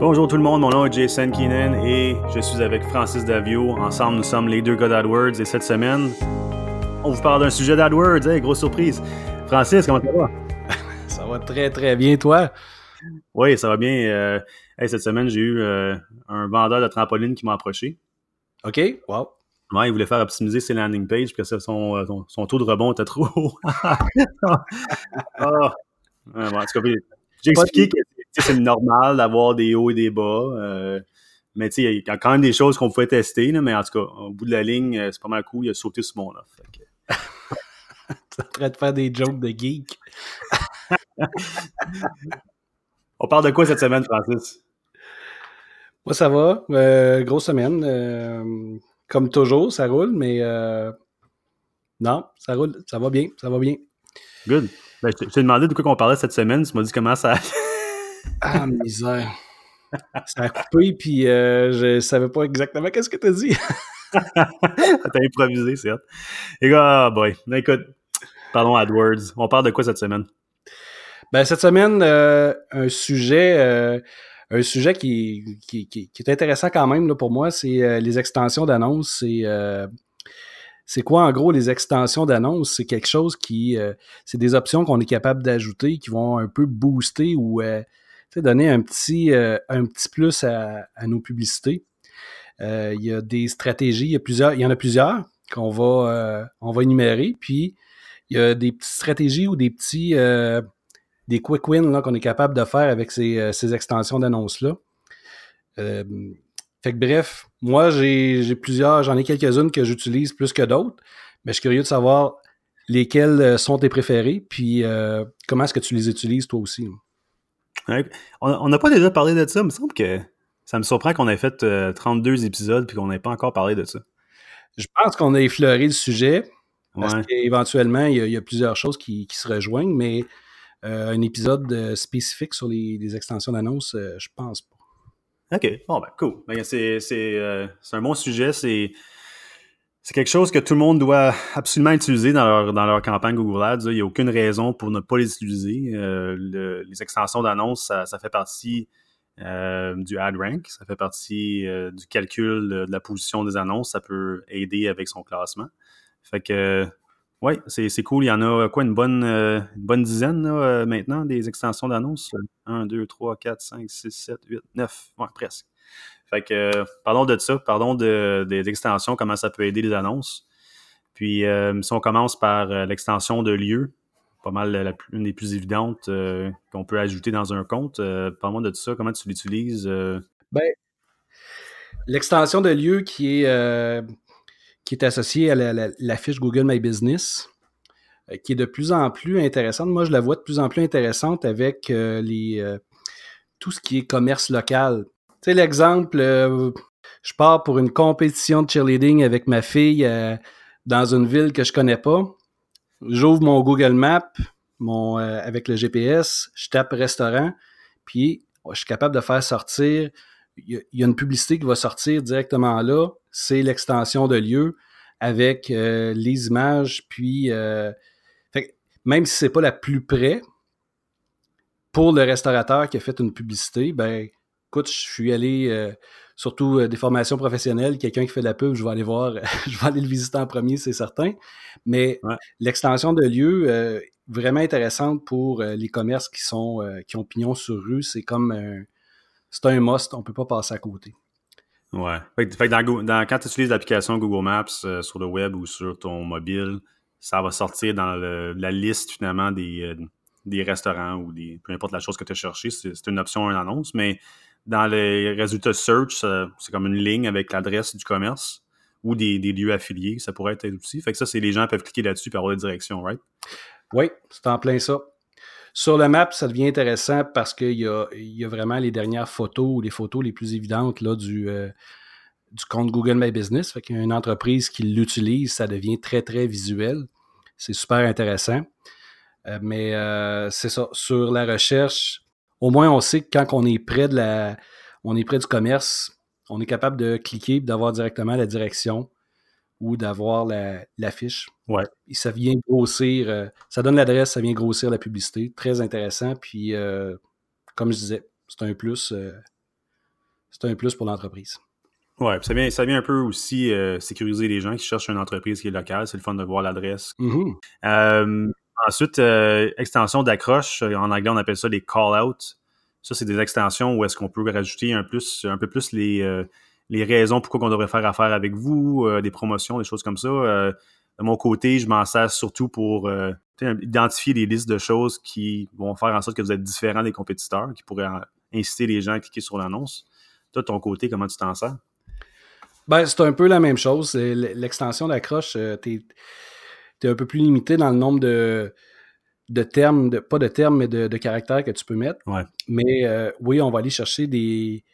Bonjour tout le monde, mon nom est Jason Keenan et je suis avec Francis Davio. Ensemble, nous sommes les deux gars d'AdWords et cette semaine, on vous parle d'un sujet d'AdWords. Hey, grosse surprise. Francis, comment ça va? ça va très très bien, toi? Oui, ça va bien. Euh, cette semaine, j'ai eu euh, un vendeur de trampoline qui m'a approché. OK, wow. Ouais, il voulait faire optimiser ses landing pages parce que son, euh, son, taux de rebond était trop haut. oh. j'ai expliqué que c'est normal d'avoir des hauts et des bas. Euh, mais tu sais, il y a quand même des choses qu'on pouvait tester. mais en tout cas, au bout de la ligne, euh, c'est pas mal cool. Il a sauté ce monde-là. Tu es en train de faire des jokes de geek. On parle de quoi cette semaine, Francis? Moi, ça va. Euh, grosse semaine. comme toujours, ça roule, mais non, ça roule. Ça va bien. Ça va bien. Good. Ben, je t'ai demandé de quoi qu'on parlait cette semaine. Tu m'as dit comment ça. Ah, misère. Ça a coupé, puis euh, je savais pas exactement qu'est-ce que tu as dit. T'as improvisé, c'est Et gars, boy. Ben, écoute, parlons AdWords. On parle de quoi cette semaine? Ben, cette semaine, euh, un sujet, euh, un sujet qui, qui, qui, est intéressant quand même là, pour moi, c'est les extensions d'annonces. C'est c'est quoi en gros les extensions d'annonces? C'est quelque chose qui. c'est des options qu'on est capable d'ajouter qui vont un peu booster ou donner un petit, euh, un petit plus à, nos publicités. Euh, il y a des stratégies, il y, a plusieurs, il y en a plusieurs qu'on va, euh, va énumérer. Puis, il y a des petites stratégies ou des petits des quick wins qu'on est capable de faire avec ces, ces extensions d'annonces-là. fait que bref, moi, j'ai plusieurs, j'en ai quelques-unes que j'utilise plus que d'autres, mais je suis curieux de savoir lesquelles sont tes préférées, puis comment est-ce que tu les utilises toi aussi. On n'a pas déjà parlé de ça. Il me semble que ça me surprend qu'on ait fait 32 euh, épisodes puis qu'on n'ait pas encore parlé de ça. Je pense qu'on a effleuré le sujet. Parce qu'éventuellement, il, y, a plusieurs choses qui, se rejoignent, mais euh, un épisode euh, spécifique sur les, extensions d'annonces, je pense pas. OK. Bon, ben, cool. Ben, c'est un bon sujet. C'est c'est quelque chose que tout le monde doit absolument utiliser dans leur, campagne Google Ads. Il n'y a aucune raison pour ne pas les utiliser. Euh, les extensions d'annonces, ça, fait partie euh, du ad rank, ça fait partie euh, du calcul de, la position des annonces. Ça peut aider avec son classement. Fait que, oui, c'est cool. Il y en a quoi, une bonne, dizaine maintenant des extensions d'annonces? 1, 2, 3, 4, 5, 6, 7, 8, 9, ouais, presque. Fait que, parlons de ça, parlons de, des extensions, comment ça peut aider les annonces. Puis, euh, si on commence par euh, l'extension de lieu, pas mal la, une des plus évidentes euh, qu'on peut ajouter dans un compte. parlons de ça, comment tu l'utilises? Ben, l'extension de lieu qui est, qui est associée à la, fiche Google My Business, qui est de plus en plus intéressante. Moi, je la vois de plus en plus intéressante avec les, tout ce qui est commerce local. Sais, l'exemple, euh, je pars pour une compétition de cheerleading avec ma fille euh, dans une ville que je connais pas. J'ouvre mon Google Maps mon, euh, avec le GPS, je tape restaurant, puis je suis capable de faire sortir. Il y, a une publicité qui va sortir directement là. C'est l'extension de lieu avec les images, puis même si c'est pas la plus près, pour le restaurateur qui a fait une publicité, ben écoute, je suis allé, euh, surtout euh, des formations professionnelles, quelqu'un qui fait de la pub, je vais aller voir, je vais aller le visiter en premier, c'est certain. Mais l'extension de lieu, euh, vraiment intéressante pour les commerces qui sont qui ont pignon sur rue, c'est comme un, c'est un must, on peut pas passer à côté. Ouais. Fait, dans, quand tu utilises l'application Google Maps sur le web ou sur ton mobile, ça va sortir dans la liste finalement des, des restaurants ou des peu importe la chose que tu as cherché. C'est une option, une annonce, mais dans les résultats search, c'est comme une ligne avec l'adresse du commerce ou des, lieux affiliés. Ça pourrait être aussi. Fait que ça, c'est les gens peuvent cliquer là-dessus et avoir la direction, right? Oui, c'est en plein ça. Sur le map, ça devient intéressant parce qu'il y a, vraiment les dernières photos ou les photos les plus évidentes là, du, euh, compte Google My Business. Fait y a une entreprise qui l'utilise, ça devient très, très visuel. C'est super intéressant. Euh, mais euh, c'est ça. Sur la recherche, au moins on sait que quand on est près de la, on est près du commerce, on est capable de cliquer et d'avoir directement la direction ou d'avoir la, fiche. Ouais. Et ça vient grossir, euh, ça donne l'adresse, ça vient grossir la publicité. Très intéressant. Puis, euh, comme je disais, c'est un plus. Euh, c'est un plus pour l'entreprise. Oui, ça vient, ça vient un peu aussi sécuriser les gens qui cherchent une entreprise qui est locale. C'est le fun de voir l'adresse. Mm-hmm. Ensuite, euh, extension d'accroche. En anglais, on appelle ça des call-outs. Ça, c'est des extensions où est-ce qu'on peut rajouter un, plus, un peu plus les, les raisons pourquoi on devrait faire affaire avec vous, des promotions, des choses comme ça. de mon côté, je m'en sers surtout pour identifier des listes de choses qui vont faire en sorte que vous êtes différent des compétiteurs, qui pourraient inciter les gens à cliquer sur l'annonce. Toi, de ton côté, comment tu t'en sers? Ben, c'est un peu la même chose. L'extension d'accroche, euh, tu es, un peu plus limité dans le nombre de, de termes, de, pas de termes, mais de, caractères que tu peux mettre. Mais euh, oui, on va aller chercher des,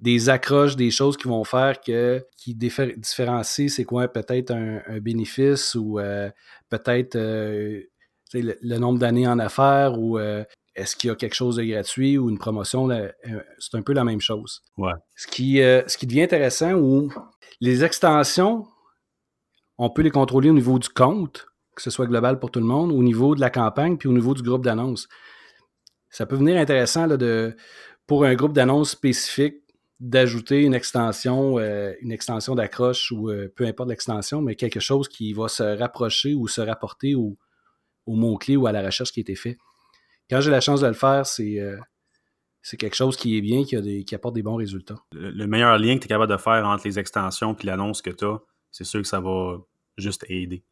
des accroches, des choses qui vont faire que qui différencient c'est quoi peut-être un, bénéfice ou euh, peut-être le, le, nombre d'années en affaires ou est-ce qu'il y a quelque chose de gratuit ou une promotion? C'est un peu la même chose. Ouais. Ce, qui, ce qui devient intéressant ou les extensions, on peut les contrôler au niveau du compte, que ce soit global pour tout le monde, au niveau de la campagne, puis au niveau du groupe d'annonces. Ça peut venir intéressant là, de, pour un groupe d'annonces spécifique d'ajouter une extension, euh, une extension d'accroche ou euh, peu importe l'extension, mais quelque chose qui va se rapprocher ou se rapporter au, au mot-clé ou à la recherche qui a été fait. Quand j'ai la chance de le faire, c'est euh, quelque chose qui est bien, qui, qui apporte des bons résultats. Le, meilleur lien que tu es capable de faire entre les extensions et l'annonce que tu as, c'est sûr que ça va juste aider.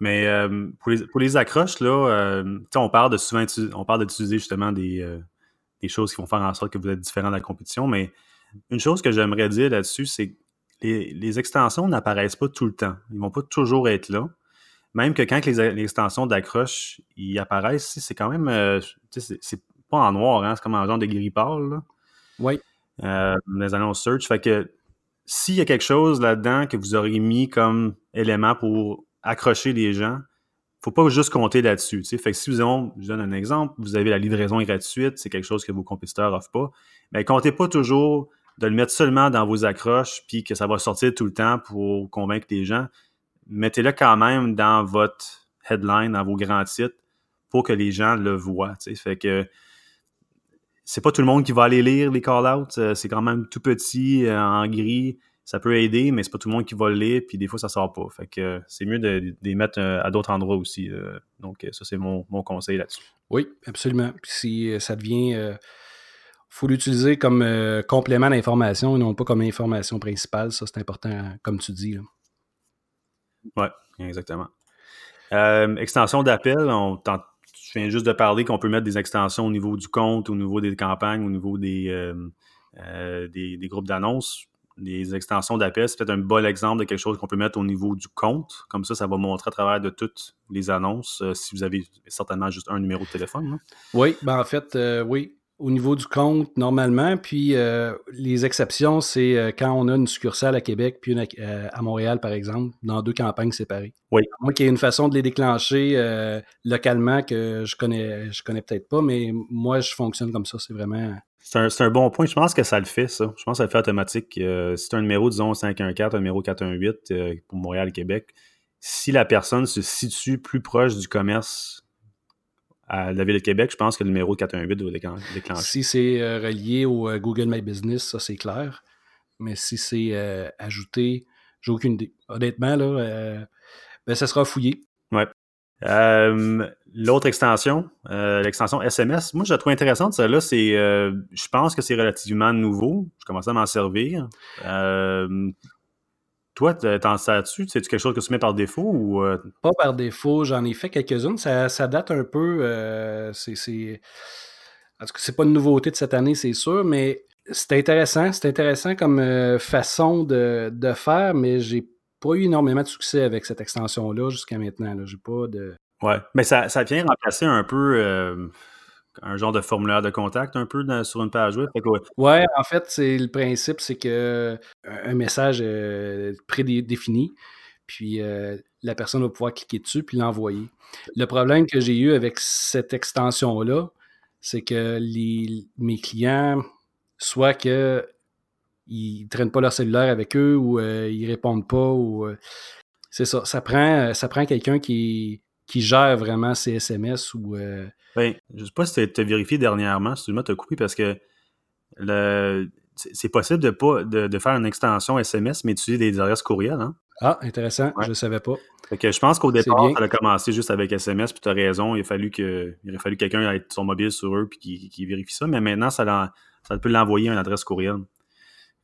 Mais euh, pour, les, accroches, là, euh, on parle de souvent on parle d'utiliser justement des, euh, des, choses qui vont faire en sorte que vous êtes différent de la compétition. Mais une chose que j'aimerais dire là-dessus, c'est que les, extensions n'apparaissent pas tout le temps. Ils vont pas toujours être là. Même que quand les, les extensions d'accroche y apparaissent, c'est quand même c'est pas en noir, hein, c'est comme un genre de gris pâle. Oui. Euh, les annonces search. Fait que s'il y a quelque chose là-dedans que vous auriez mis comme élément pour accrocher les gens, faut pas juste compter là-dessus. Fait que si vous avez, je donne un exemple, vous avez la livraison gratuite, c'est quelque chose que vos compétiteurs offrent pas, mais comptez pas toujours de le mettre seulement dans vos accroches puis que ça va sortir tout le temps pour convaincre les gens. Mettez-le quand même dans votre headline, dans vos grands titres pour que les gens le voient. Fait que c'est pas tout le monde qui va aller lire les call-outs. Euh, c'est quand même tout petit, euh, en gris. Ça peut aider, mais c'est pas tout le monde qui va le lire, puis des fois, ça sort pas. Fait que euh, c'est mieux de, les mettre à d'autres endroits aussi. donc, ça, c'est mon, conseil là-dessus. Oui, absolument. Puis si ça devient. Il faut l'utiliser comme complément d'information et non pas comme information principale. Ça, c'est important, comme tu dis. Oui, exactement. extension d'appel, on je viens juste de parler qu'on peut mettre des extensions au niveau du compte, au niveau des campagnes, au niveau des, euh, euh, des, groupes d'annonces. Les extensions d'appel, c'est peut-être un bon exemple de quelque chose qu'on peut mettre au niveau du compte. Comme ça, ça va montrer à travers de toutes les annonces euh, si vous avez certainement juste un numéro de téléphone. Oui, ben en fait, oui au niveau du compte normalement. Puis euh, les exceptions, c'est euh, quand on a une succursale à Québec puis une euh, à, Montréal, par exemple, dans deux campagnes séparées. Oui. Moi, qu'il y ait une façon de les déclencher localement que je connais, je connais peut-être pas, mais moi, je fonctionne comme ça. C'est vraiment. C'est un, bon point. Je pense que ça le fait, ça. Je pense que ça le fait automatique. si tu un numéro, disons 514, un numéro 418 pour Montréal, Québec, si la personne se situe plus proche du commerce à la Ville de Québec, je pense que le numéro 418 doit déclencher. Si c'est euh, relié au euh, Google My Business, ça c'est clair. Mais si c'est euh, ajouté, j'ai aucune idée. Honnêtement, là, ben, ça sera fouillé. Ouais. L'autre extension, l'extension SMS, moi je la trouve intéressante, celle-là, c'est je pense que c'est relativement nouveau. Je commence à m'en servir. Toi, t'en sers-tu? C'est-tu quelque chose que tu mets par défaut ou. Euh? Pas par défaut, j'en ai fait quelques-unes. Ça, date un peu. Euh, c'est. En tout cas, c'est pas une nouveauté de cette année, c'est sûr, mais c'est intéressant. C'est intéressant comme euh, façon de, faire, mais j'ai pas eu énormément de succès avec cette extension-là jusqu'à maintenant. J'ai pas de. Ouais, mais ça, ça vient remplacer un peu un genre de formulaire de contact un peu sur une page web. ouais. en fait, c'est le principe, c'est que un message euh, prédéfini, puis euh, la personne va pouvoir cliquer dessus puis l'envoyer. Le problème que j'ai eu avec cette extension-là, c'est que les, mes clients, soit que ils traînent pas leur cellulaire avec eux ou euh, ils répondent pas ou c'est ça. Ça prend, ça prend quelqu'un qui, qui gère vraiment ces SMS ou ben, je sais pas si tu as vérifié dernièrement, excuse-moi, tu as coupé parce que le, c'est possible de, pas, de, faire une extension SMS, mais d'utiliser des adresses courriels. Hein? Ah, intéressant. Je ne savais pas. que je pense qu'au départ, ça a commencé juste avec SMS, puis tu as raison. Il a fallu que il a fallu quelqu'un ait son mobile sur eux puis qui, vérifie ça. Mais maintenant, ça, ça peut l'envoyer à une adresse courriel.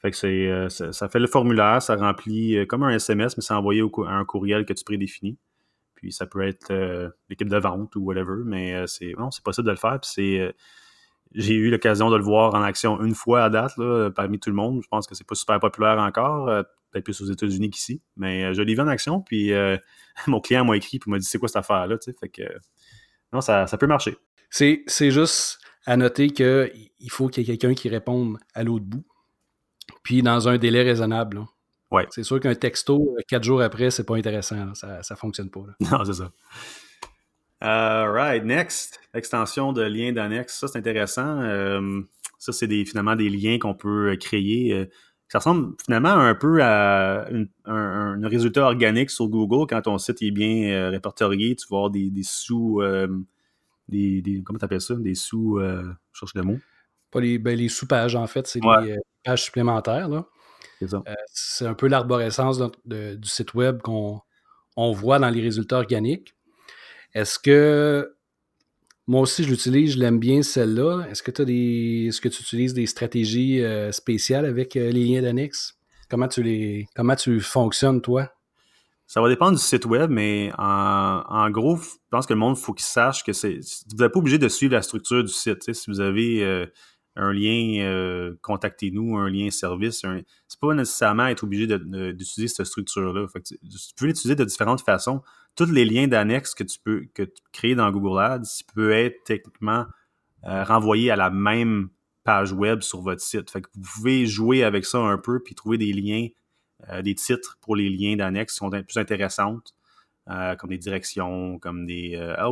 Fait que c'est, euh, ça, fait le formulaire, ça remplit euh, comme un SMS, mais c'est envoyé à un courriel que tu prédéfinis. Puis ça peut être euh, l'équipe de vente ou whatever, mais c'est c'est possible de le faire. Puis c'est j'ai eu l'occasion de le voir en action une fois à date, là, parmi tout le monde. Je pense que c'est pas super populaire encore, peut-être plus aux États-Unis qu'ici. Mais je l'ai vu en action, puis mon client m'a écrit et m'a dit c'est quoi cette affaire-là, Fait que non, ça, ça peut marcher. C'est, c'est juste à noter qu'il faut qu'il y ait quelqu'un qui réponde à l'autre bout puis dans un délai raisonnable. Ouais. C'est sûr qu'un texto, euh, quatre jours après, c'est pas intéressant. Ça, ça fonctionne pas. Non, c'est ça. All right, next. Extension de liens d'annexe. Ça, c'est intéressant. Euh, ça, c'est des, finalement des liens qu'on peut euh, créer. Ça ressemble finalement un peu à un, résultat organique sur Google. Quand ton site est bien répertorié, tu vas avoir des, sous... des, des, comment tu appelles ça? Des sous... je cherche le mot. Pas les, ben, les sous-pages, en fait. C'est les, pages supplémentaires. Euh, c'est un peu l'arborescence du site web qu'on on voit dans les résultats organiques. Est-ce que moi aussi je l'utilise, je l'aime bien celle-là. Est-ce que tu des. Est-ce que tu utilises des stratégies euh, spéciales avec euh, les liens d'annexe? Comment tu les. Comment tu fonctionnes, toi? Ça va dépendre du site web, mais en, gros, je pense que le monde, faut qu'il sache que c'est. Vous n'êtes pas obligé de suivre la structure du site. Si vous avez un lien euh, contactez-nous, un lien service. Un... C'est pas nécessairement être obligé d'utiliser cette structure-là. Tu, peux l'utiliser de différentes façons. Tous les liens d'annexe que tu peux que tu crées dans Google Ads peuvent être techniquement euh, renvoyés à la même page web sur votre site. Vous pouvez jouer avec ça un peu puis trouver des liens, euh, des titres pour les liens d'annexe qui sont plus intéressantes, comme des directions, comme des ah,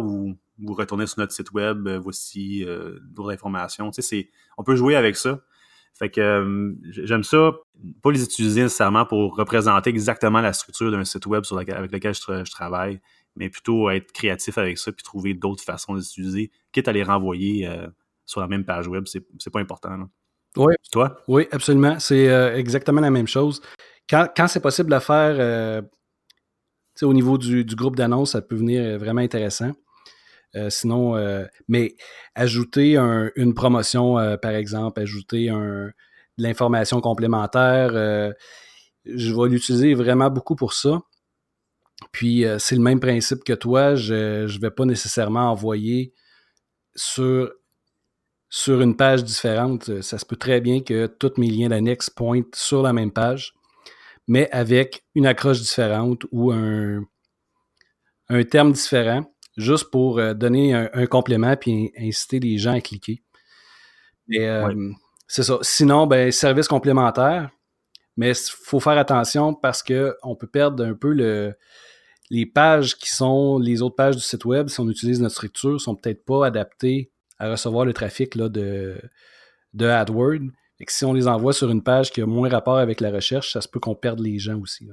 vous retournez sur notre site web, euh, voici euh, d'autres informations. Tu sais, on peut jouer avec ça. Fait que euh, j'aime ça, pas les utiliser nécessairement pour représenter exactement la structure d'un site web sur avec lequel je, travaille, mais plutôt être créatif avec ça puis trouver d'autres façons d'utiliser, quitte à les renvoyer sur la même page web, c'est pas important. Oui. Toi? Oui, absolument. C'est exactement la même chose. Quand, c'est possible de faire au niveau du, du groupe d'annonces, ça peut venir vraiment intéressant. Euh, sinon, euh, mais ajouter une promotion, euh, par exemple, ajouter de l'information complémentaire, je vais l'utiliser vraiment beaucoup pour ça. Puis c'est le même principe que toi, je ne vais pas nécessairement envoyer sur, sur une page différente. Ça se peut très bien que tous mes liens d'annexe pointent sur la même page, mais avec une accroche différente ou un, un terme différent juste pour euh, donner un, complément puis inciter les gens à cliquer. Euh, c'est ça. Sinon, ben, service complémentaire, mais il faut faire attention parce qu'on peut perdre un peu le, les pages qui sont les autres pages du site web, si on utilise notre structure, sont peut-être pas adaptées à recevoir le trafic là, de, de AdWords. Et que si on les envoie sur une page qui a moins rapport avec la recherche, ça se peut qu'on perde les gens aussi.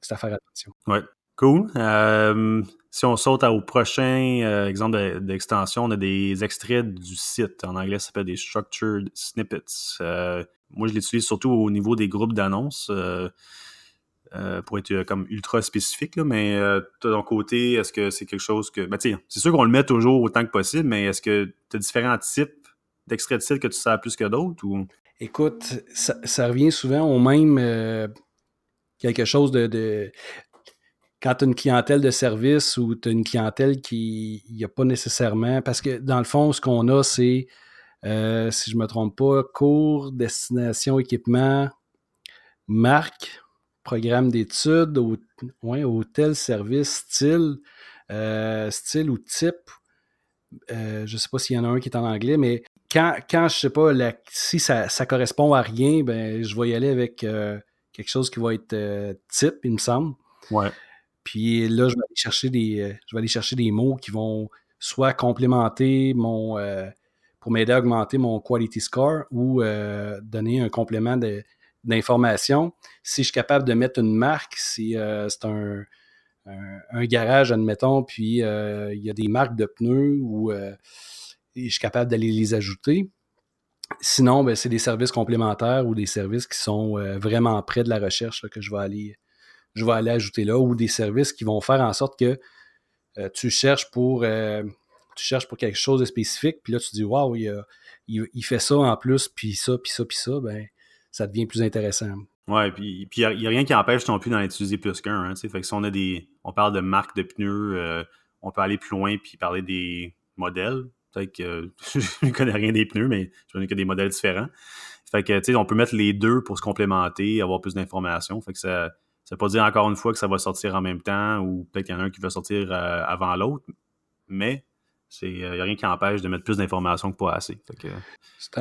C'est à faire attention. Oui, cool. Euh, si on saute au prochain euh, exemple d'extension, on a des extraits du site. En anglais, ça s'appelle des structured snippets. Euh, moi, je l'utilise surtout au niveau des groupes d'annonces pour être comme ultra spécifique. mais de ton côté, est-ce que c'est quelque chose que. Ben, c'est sûr qu'on le met toujours autant que possible, mais est-ce que tu as différents types d'extraits de site que tu sers plus que d'autres? Ou... Écoute, ça, revient souvent au même quelque chose de, quand tu as une clientèle de service ou tu as une clientèle qui n'y a pas nécessairement. Parce que dans le fond, ce qu'on a, c'est, euh, si je ne me trompe pas, cours, destination, équipement, marque, programme d'études, hôtel, service, style, euh, style ou type. Euh, je ne sais pas s'il y en a un qui est en anglais, mais quand, quand je sais pas, si ça, ça correspond à rien, ben, je vais y aller avec quelque chose qui va être type, il me semble. Ouais. Puis là, je vais aller chercher des, euh, je vais aller chercher des mots qui vont soit complémenter mon, euh, pour m'aider à augmenter mon quality score ou euh, donner un complément d'information. Si je suis capable de mettre une marque, si c'est un, un, garage, admettons, puis il y a des marques de pneus ou je suis capable d'aller les ajouter. Sinon, ben, c'est des services complémentaires ou des services qui sont vraiment près de la recherche que je vais aller je vais aller ajouter là, ou des services qui vont faire en sorte que euh, tu cherches pour euh, tu cherches pour quelque chose de spécifique, puis là tu dis Waouh, il, fait ça en plus, puis ça, puis ça, puis ça, ben ça devient plus intéressant. Ouais, puis il n'y a, rien qui empêche non plus d'en utiliser plus qu'un. Hein, fait que si on a des. On parle de marques de pneus, on peut aller plus loin puis parler des modèles. Peut-être que je ne connais rien des pneus, mais je connais que des modèles différents. Fait que, tu sais, on peut mettre les deux pour se complémenter, avoir plus d'informations. Fait que ça, ça veut pas dire encore une fois que ça va sortir en même temps ou peut-être qu'il y en a un qui va sortir euh, avant l'autre, mais il n'y a rien qui empêche de mettre plus d'informations que pas assez.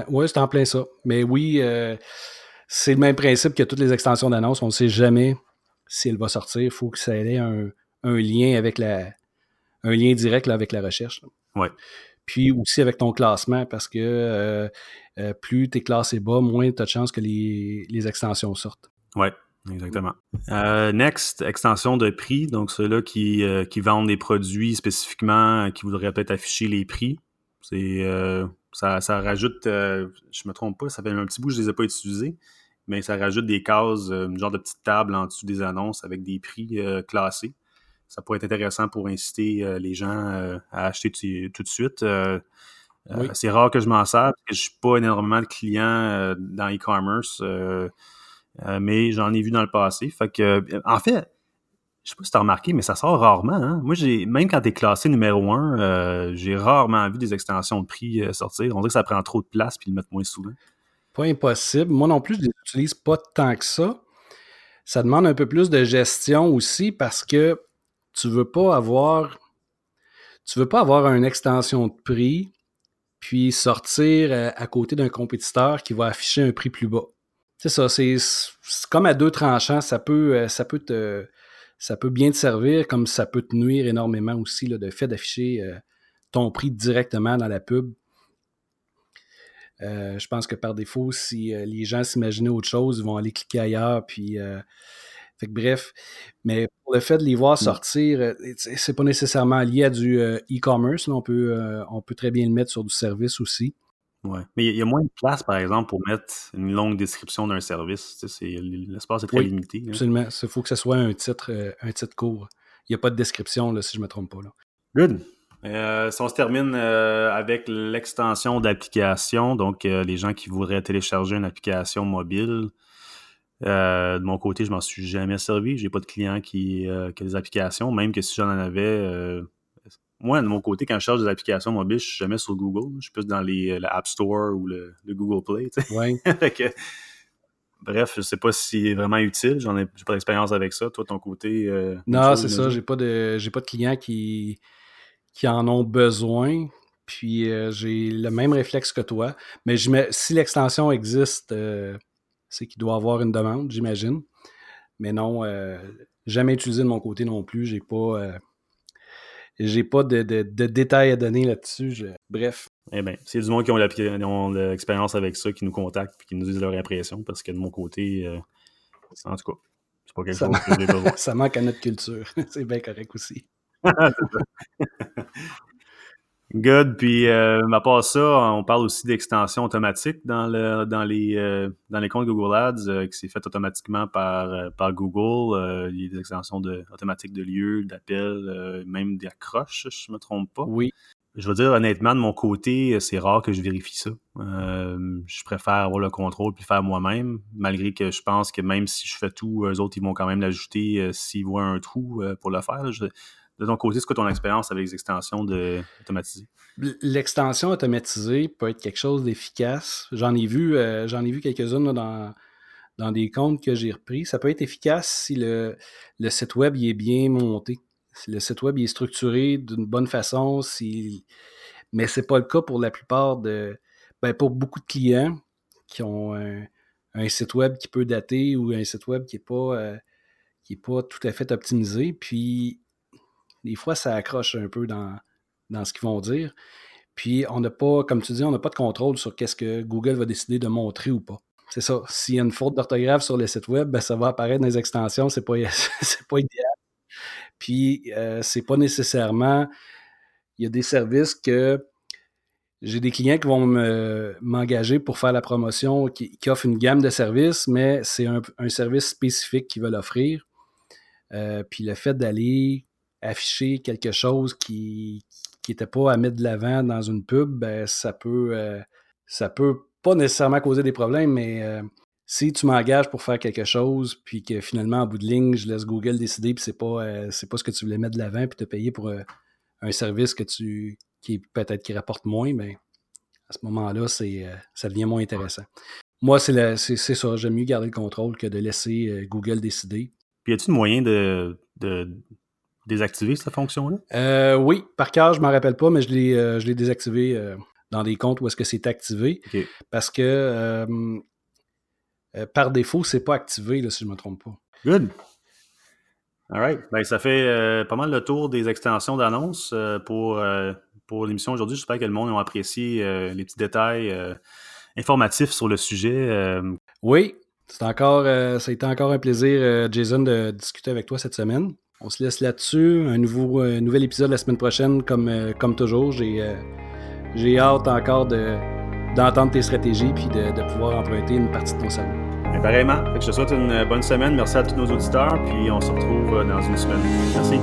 Oui, c'est en plein ça. Mais oui, euh, c'est le même principe que toutes les extensions d'annonce. On ne sait jamais si elle va sortir. Il faut que ça ait un, lien avec la un lien direct avec la recherche. Oui puis aussi avec ton classement, parce que euh, euh, plus tu es classé bas, moins tu as de chances que les, extensions sortent. Oui, exactement. Euh, next, extension de prix. Donc, ceux-là qui, qui vendent des produits spécifiquement, qui voudraient peut-être afficher les prix. C'est ça, ça, rajoute, je me trompe pas, ça fait un petit bout je les ai pas utilisés, mais ça rajoute des cases, une genre de petite table en dessous des annonces avec des prix classés ça pourrait être intéressant pour inciter euh, les gens euh, à acheter tout de suite. Euh, c'est rare que je m'en sers parce que je suis pas énormément de clients dans e-commerce, mais j'en ai vu dans le passé. Fait que, en fait, je sais pas si tu as remarqué, mais ça sort rarement. Hein. Moi, même quand tu es classé numéro un, j'ai rarement vu des extensions de prix sortir. On dirait que ça prend trop de place puis le mettre moins souvent. Pas impossible. Moi non plus, je les utilise pas tant que ça. Ça demande un peu plus de gestion aussi parce que tu veux pas avoir tu veux pas avoir une extension de prix puis sortir euh, à côté d'un compétiteur qui va afficher un prix plus bas. C'est ça, c'est comme à deux tranchants, ça peut, euh, ça peut te ça peut bien te servir comme ça peut te nuire énormément aussi le fait d'afficher euh, ton prix directement dans la pub. je pense que par défaut, si les gens s'imaginaient autre chose, ils vont aller cliquer ailleurs, puis bref, mais pour le fait de les voir mm. sortir, euh, c'est pas nécessairement lié à du euh, e-commerce. on, peut, euh, on peut très bien le mettre sur du service aussi. Oui. Mais il y a moins de place, par exemple, pour mettre une longue description d'un service. L'espace est très limité. Absolument. Il faut que ce soit un titre, un titre court. Il n'y a pas de description, là, si je ne me trompe pas. Là. Good. si on se termine avec l'extension d'application, donc les gens qui voudraient télécharger une application mobile, euh, de mon côté, je m'en suis jamais servi. J'ai pas de clients qui, euh, qui, a des applications, même que si j'en avais. Euh, moi, de mon côté, quand je cherche des applications mobiles, je suis jamais sur Google. Je suis plus dans les, l'App Store ou le, Google Play. Ouais. bref, je sais pas si c'est vraiment utile. J'en ai, pas d'expérience avec ça. Toi, ton côté. non, c'est ça. J'ai pas de j'ai pas de clients qui, qui en ont besoin. Puis j'ai le même réflexe que toi. Mais je si l'extension existe c'est qu'il doit avoir une demande, j'imagine. Mais non, euh, jamais utilisé de mon côté non plus. J'ai pas, euh, j'ai pas de, détails à donner là-dessus. Bref. Eh bien, c'est du monde qui ont l'expérience avec ça, qui nous contactent et qui nous disent leur impression, parce que de mon côté, euh, en tout cas, c'est pas quelque chose que je pas Ça manque à notre culture. c'est bien correct aussi. Good. Puis, euh, à part ça, on parle aussi d'extension automatique dans, le, dans, les, euh, dans les comptes Google Ads euh, qui s'est fait automatiquement par, euh, par Google. il y a des extensions de, automatiques de lieux, d'appels, même d'accroches, si je ne me trompe pas. Oui. Je veux dire, honnêtement, de mon côté, c'est rare que je vérifie ça. je préfère avoir le contrôle puis faire moi-même, malgré que je pense que même si je fais tout, eux autres, ils vont quand même l'ajouter s'ils voient un trou pour le faire. Je, de ton côté, c'est quoi ton expérience avec les extensions automatisées? L'extension automatisée peut être quelque chose d'efficace. J'en ai vu, euh, vu quelques-unes dans, dans des comptes que j'ai repris. Ça peut être efficace si le, le site web est bien monté, si le site web est structuré d'une bonne façon, si... mais c'est pas le cas pour la plupart de. Ben, pour beaucoup de clients qui ont un, site web qui peut dater ou un site web qui n'est pas, euh, qui est pas tout à fait optimisé. Puis des fois, ça accroche un peu dans, ce qu'ils vont dire. Puis, on n'a pas, comme tu dis, on n'a pas de contrôle sur qu'est-ce que Google va décider de montrer ou pas. C'est ça. S'il y a une faute d'orthographe sur le site web, ben, ça va apparaître dans les extensions. C'est pas, pas idéal. Puis, euh, c'est pas nécessairement. Il y a des services que j'ai des clients qui vont m'engager pour faire la promotion, qui, qui, offrent une gamme de services, mais c'est un, service spécifique qu'ils veulent offrir. Euh, puis le fait d'aller afficher quelque chose qui n'était pas à mettre de l'avant dans une pub, ben, ça peut euh, ça peut pas nécessairement causer des problèmes, mais euh, si tu m'engages pour faire quelque chose, puis que finalement, en bout de ligne, je laisse Google décider, puis c'est pas, c'est pas ce que tu voulais mettre de l'avant, puis te payer pour un service que tu, qui peut-être qui rapporte moins, mais à ce moment-là, c'est, euh, ça devient moins intéressant. Moi, c'est, c'est, ça. J'aime mieux garder le contrôle que de laisser euh, Google décider. Puis, y a-t-il moyen de désactiver cette fonction-là? Euh, oui, par cœur, je ne m'en rappelle pas, mais je l'ai, je l'ai désactivé dans des comptes où est-ce que c'est activé. Parce que par défaut, c'est pas activé, là, si je ne me trompe pas. Good. All right. Ben, ça fait pas mal le tour des extensions d'annonces pour pour l'émission aujourd'hui. J'espère que le monde a apprécié euh, les petits détails euh, informatifs sur le sujet. Euh. Oui, c'est encore, ça a été encore un plaisir, Jason, de discuter avec toi cette semaine. On se laisse là-dessus. Un nouveau, nouvel épisode la semaine prochaine, comme, comme toujours. J'ai, j'ai hâte encore de, d'entendre tes stratégies puis de, pouvoir emprunter une partie de ton cerveau. Pareillement. je te souhaite une bonne semaine. Merci à tous nos auditeurs. Puis on se retrouve dans une semaine. Merci.